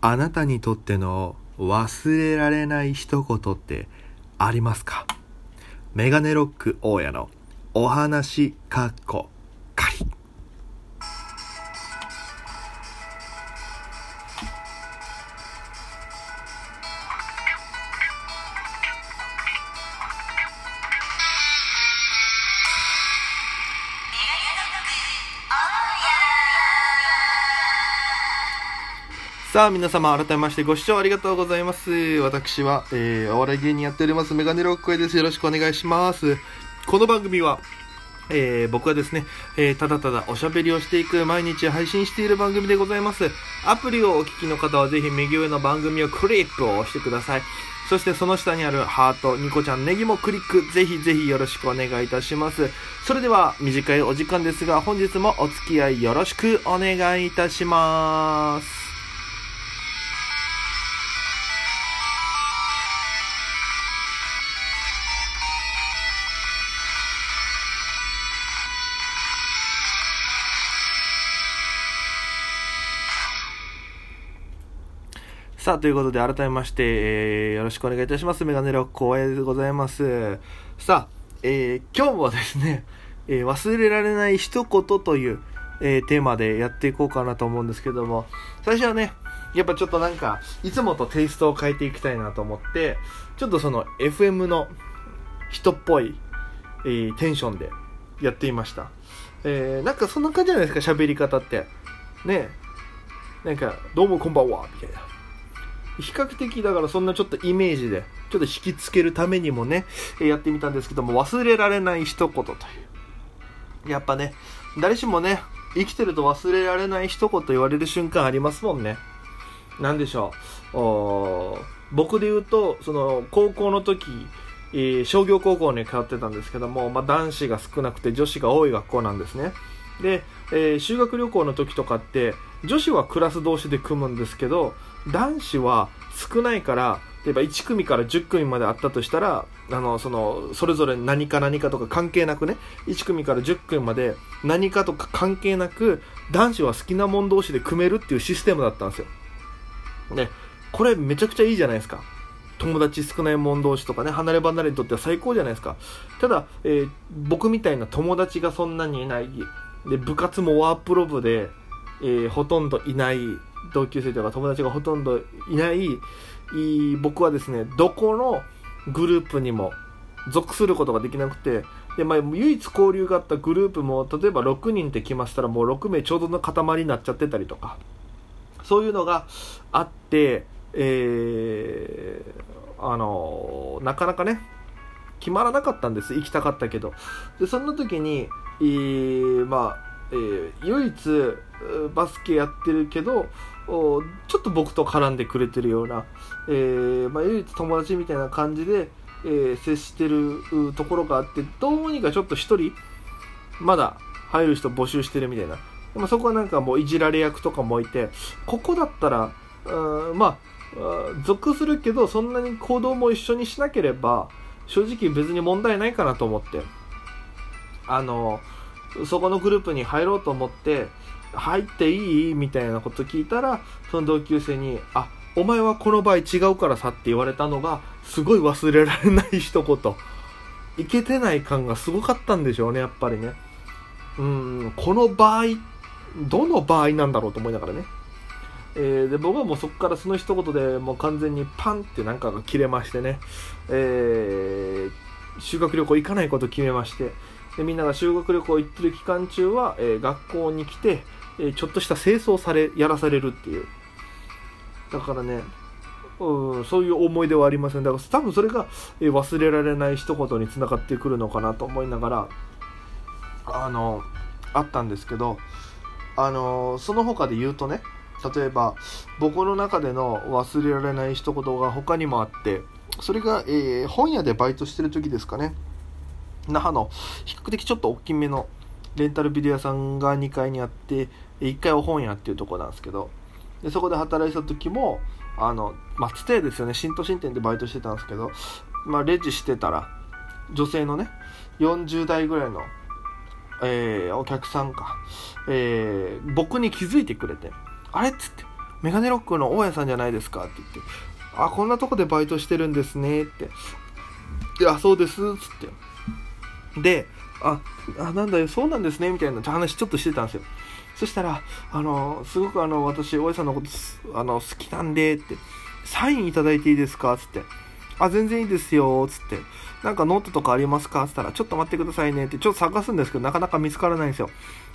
あなたにとっての忘れられない一言ってありますか？メガネロック大家のお話かっこ。さあ皆様改めましてご視聴ありがとうございます私は、えー、お笑い芸人やっておりますメガネロックへですよろしくお願いしますこの番組はえー、僕はですね、えー、ただただおしゃべりをしていく毎日配信している番組でございます。アプリをお聞きの方はぜひ右上の番組をクリックを押してください。そしてその下にあるハート、ニコちゃん、ネギもクリック、ぜひぜひよろしくお願いいたします。それでは短いお時間ですが本日もお付き合いよろしくお願いいたします。さあ、ということで、改めまして、えー、よろしくお願いいたします。メガネロック光栄でございます。さあ、えー、今日もですね、えー、忘れられない一言という、えー、テーマでやっていこうかなと思うんですけども、最初はね、やっぱちょっとなんか、いつもとテイストを変えていきたいなと思って、ちょっとその FM の人っぽい、えー、テンションでやっていました。えー、なんかそんな感じじゃないですか、喋り方って。ねなんか、どうもこんばんは、みたいな。比較的だからそんなちょっとイメージで、ちょっと引きつけるためにもね、やってみたんですけども、忘れられない一言という。やっぱね、誰しもね、生きてると忘れられない一言言われる瞬間ありますもんね。なんでしょう。僕で言うと、その、高校の時、えー、商業高校に通ってたんですけども、まあ、男子が少なくて女子が多い学校なんですね。で、えー、修学旅行の時とかって、女子はクラス同士で組むんですけど、男子は少ないから例えば1組から10組まであったとしたらあのそのそれぞれ何か何かとか関係なくね1組から10組まで何かとか関係なく男子は好きなもん同士で組めるっていうシステムだったんですよ。ね、これめちゃくちゃいいじゃないですか。友達少ない者同士とかね、離れ離れにとっては最高じゃないですか。ただ、えー、僕みたいな友達がそんなにいない、で、部活もワープロ部で、えー、ほとんどいない同級生とか友達がほとんどいない僕はですねどこのグループにも属することができなくてで、まあ、唯一交流があったグループも例えば6人って来ましたらもう6名ちょうどの塊になっちゃってたりとかそういうのがあって、えー、あのなかなかね決まらなかったんです。行きたかったけど。でそんな時に、えー、まあえー、唯一バスケやってるけどちょっと僕と絡んでくれてるような、えー、まあ、唯一友達みたいな感じで、えー、接してるところがあってどうにかちょっと1人まだ入る人募集してるみたいな。でもそこはなんかもういじられ役とかもいてここだったらまあ属するけどそんなに行動も一緒にしなければ正直別に問題ないかなと思ってあのそこのグループに入ろうと思って入っていい？みたいなこと聞いたらその同級生に「あお前はこの場合違うからさ」って言われたのがすごい忘れられない一言。いけてない感がすごかったんでしょうねやっぱりね。うんこの場合どの場合なんだろうと思いながらね。えー、で僕はもうそこからその一言でもう完全にパンってなんかが切れましてね、えー、修学旅行行かないこと決めまして。でみんなが修学旅行行ってる期間中は、えー、学校に来て、えちょっとした清掃されやらされるっていう。だからねうん、そういう思い出はありません。だから多分それが、え忘れられない一言につながってくるのかなと思いながらあのあったんですけどあのその他で言うとね例えば僕の中での忘れられない一言が他にもあってそれが、えー、本屋でバイトしてる時ですかね。那覇の比較的ちょっと大きめのレンタルビデオ屋さんが2階にあって1階は本屋っていうとこなんですけどでそこで働いてた時もあの松亭ですよね。新都心店でバイトしてたんですけど、まあ、レジしてたら女性のね40代ぐらいの、えー、お客さんか、えー、僕に気づいてくれてあれっつってメガネロックの大家さんじゃないですかって言ってあこんなとこでバイトしてるんですねっていやそうですっつって。でああなんだよそうなんですねみたいな話ちょっとしてたんですよ。そしたらあのすごくあの私大家さんのことあの好きなんでって。サインいただいていいですか？つって。あ全然いいですよつって。なんかノートとかありますか？つったらちょっと待ってくださいねって。ちょっと探すんですけどなかなか見つからないんですよ。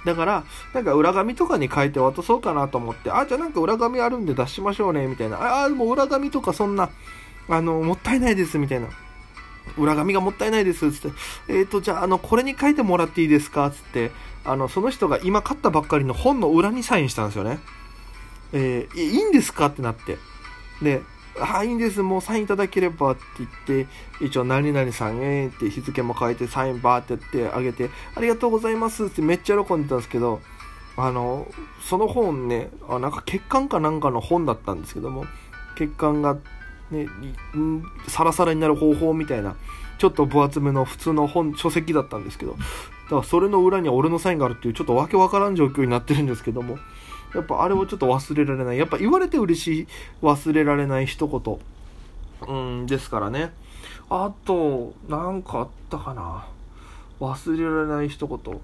だからなんか裏紙とかに書いて渡そうかなと思って。あじゃあなんか裏紙あるんで出しましょうねみたいな。あもう裏紙とかそんなあのもったいないですみたいな。裏紙がもったいないです、つって。えっ、ー、と、じゃあ、あの、これに書いてもらっていいですかつって、あの、その人が今買ったばっかりの本の裏にサインしたんですよね。えー、いいんですか？ってなって。で、ああ、いいんです、もうサインいただければって言って、一応、何々さんへって日付も書いて、サインバーってやってあげて、ありがとうございますってめっちゃ喜んでたんですけど、あの、その本ね、あなんか血管かなんかの本だったんですけども、血管がね、サラサラになる方法みたいな、ちょっと分厚めの普通の本、書籍だったんですけど、だからそれの裏には俺のサインがあるっていう、ちょっとわけわからん状況になってるんですけども、やっぱあれをちょっと忘れられない。やっぱ言われて嬉しい、忘れられない一言、うん、ですからね。あと、なんかあったかな。忘れられない一言。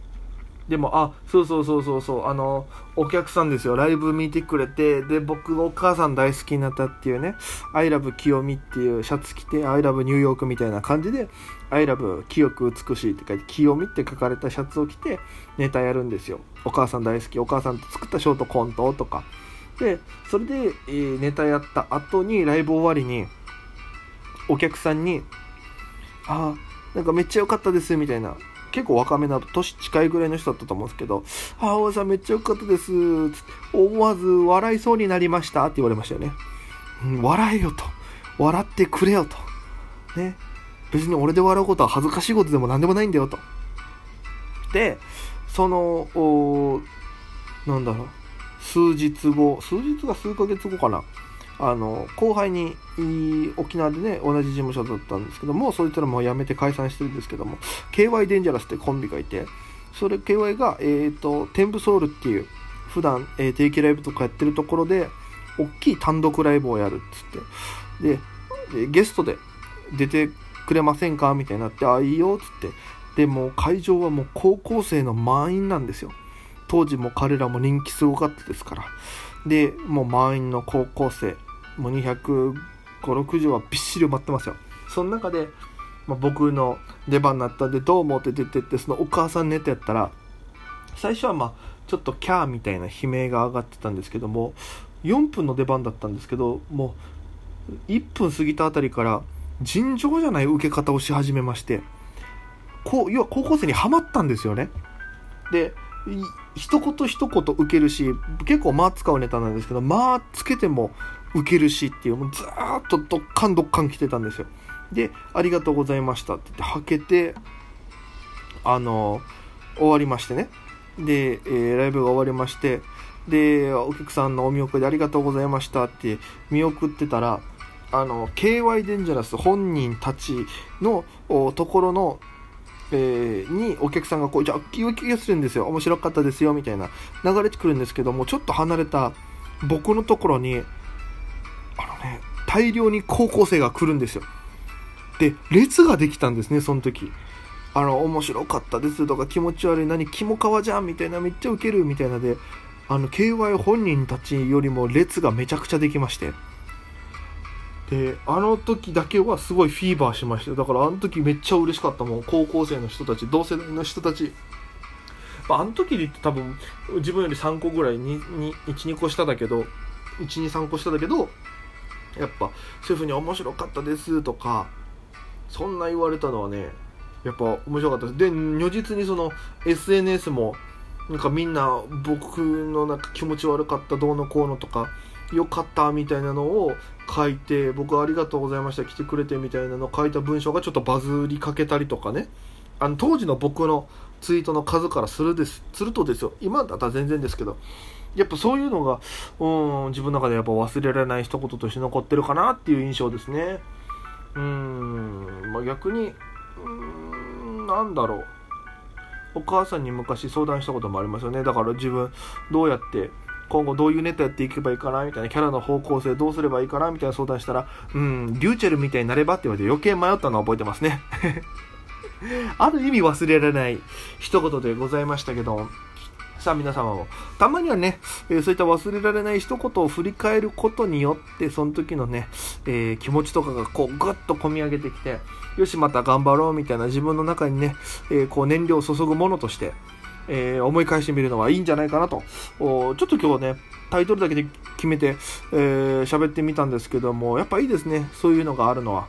でも、あ、そうそうそうそうそう、あの、お客さんですよ、ライブ見てくれて、で、僕、お母さん大好きになったっていうね、I love 清美っていうシャツ着て、I love ニューヨークみたいな感じで、I love 清く美しいって書いて、清美って書かれたシャツを着て、ネタやるんですよ。お母さん大好き、お母さんと作ったショートコントとか。で、それで、えー、ネタやった後に、ライブ終わりに、お客さんに、あ、なんかめっちゃ良かったです、みたいな。結構若めな年近いぐらいの人だったと思うんですけど「ああ大さんめっちゃ良かったです」思わず笑いそうになりました」って言われましたよね、うん、笑えよと。笑ってくれよと。ね。別に俺で笑うことは恥ずかしいことでも何でもないんだよと。でそのなんだろう。数日後数日が数ヶ月後かな。あの後輩に沖縄でね同じ事務所だったんですけどもそいつらもう辞めて解散してるんですけども KY デンジャラスってコンビがいてそれ KY が、えーと、テンブソウルっていう普段、えー、定期ライブとかやってるところで大きい単独ライブをやるっつって。でゲストで出てくれませんかみたいになってあいいよっつって。でも会場はもう高校生の満員なんですよ。当時も彼らも人気すごかったですから。でもう満員の高校生もう250、60はびっしり埋まってますよ。その中で、まあ、僕の出番になったんで、どう思って出てって、そのお母さんネタやったら、最初はまあ、ちょっとキャーみたいな悲鳴が上がってたんですけども、4分の出番だったんですけど、もう、1分過ぎたあたりから、尋常じゃない受け方をし始めまして、こう、要は高校生にはまったんですよね。で、一言一言受けるし、結構間使うネタなんですけど、間つけても受けるしっていう、もうずーっとどっかんどっかん来てたんですよ。で、ありがとうございましたって言って、はけて、あの、終わりましてね。で、えー、ライブが終わりまして、で、お客さんのお見送りでありがとうございましたって見送ってたら、あの、KY デンジャラス本人たちのところの、えー、にお客さんがこう、じゃあ、気を気がするんですよ。面白かったですよ、みたいな流れてくるんですけども、ちょっと離れた僕のところに、ね、大量に高校生が来るんですよ。で、列ができたんですね、その時。あの、面白かったですとか、気持ち悪い、何、キモカワじゃんみたいな、めっちゃウケるみたいなで、あの、KY 本人たちよりも列がめちゃくちゃできまして。で、あの時だけはすごいフィーバーしましただからあの時めっちゃ嬉しかったもん。高校生の人たち、同世代の人たち。まあ、あの時で言って多分、自分より3個ぐらい、1、2個下だけど、1、2、3個下だけど、やっぱシェフに面白かったですとかそんな言われたのはねやっぱ面白かったです。で如実にその SNS もなんかみんな僕のなんか気持ち悪かったどうのこうのとかよかったみたいなのを書いて僕ありがとうございました来てくれてみたいなのを書いた文章がちょっとバズりかけたりとかね。あの当時の僕のツイートの数からするですするとですよ今だったら全然ですけどやっぱそういうのが、うん、自分の中でやっぱ忘れられない一言として残ってるかなっていう印象ですね。うん、まあ、逆に、うん、なんだろう。お母さんに昔相談したこともありますよね。だから自分、どうやって今後どういうネタやっていけばいいかなみたいなキャラの方向性どうすればいいかなみたいな相談したらうんリューチェルみたいになればって言われて余計迷ったのを覚えてますねある意味忘れられない一言でございましたけどさあ皆様もたまにはね、え、そういった忘れられない一言を振り返ることによってその時のね、えー、気持ちとかがこうぐっと込み上げてきてよしまた頑張ろうみたいな自分の中にね、えー、こう燃料を注ぐものとしてえ、思い返してみるのはいいんじゃないかなと、おちょっと今日ね、タイトルだけで決めて、えー、喋ってみたんですけども、やっぱいいですね、そういうのがあるのは。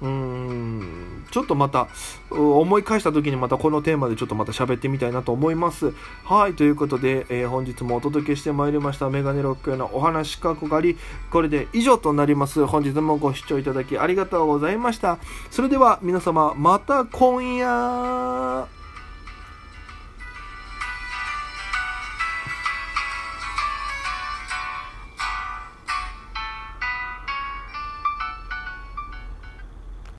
うんちょっとまた思い返した時にまたこのテーマでちょっとまた喋ってみたいなと思います。はい、ということで、えー、本日もお届けしてまいりましたメガネロックへのお話かこがり、これで以上となります。本日もご視聴いただきありがとうございました。それでは皆様また今夜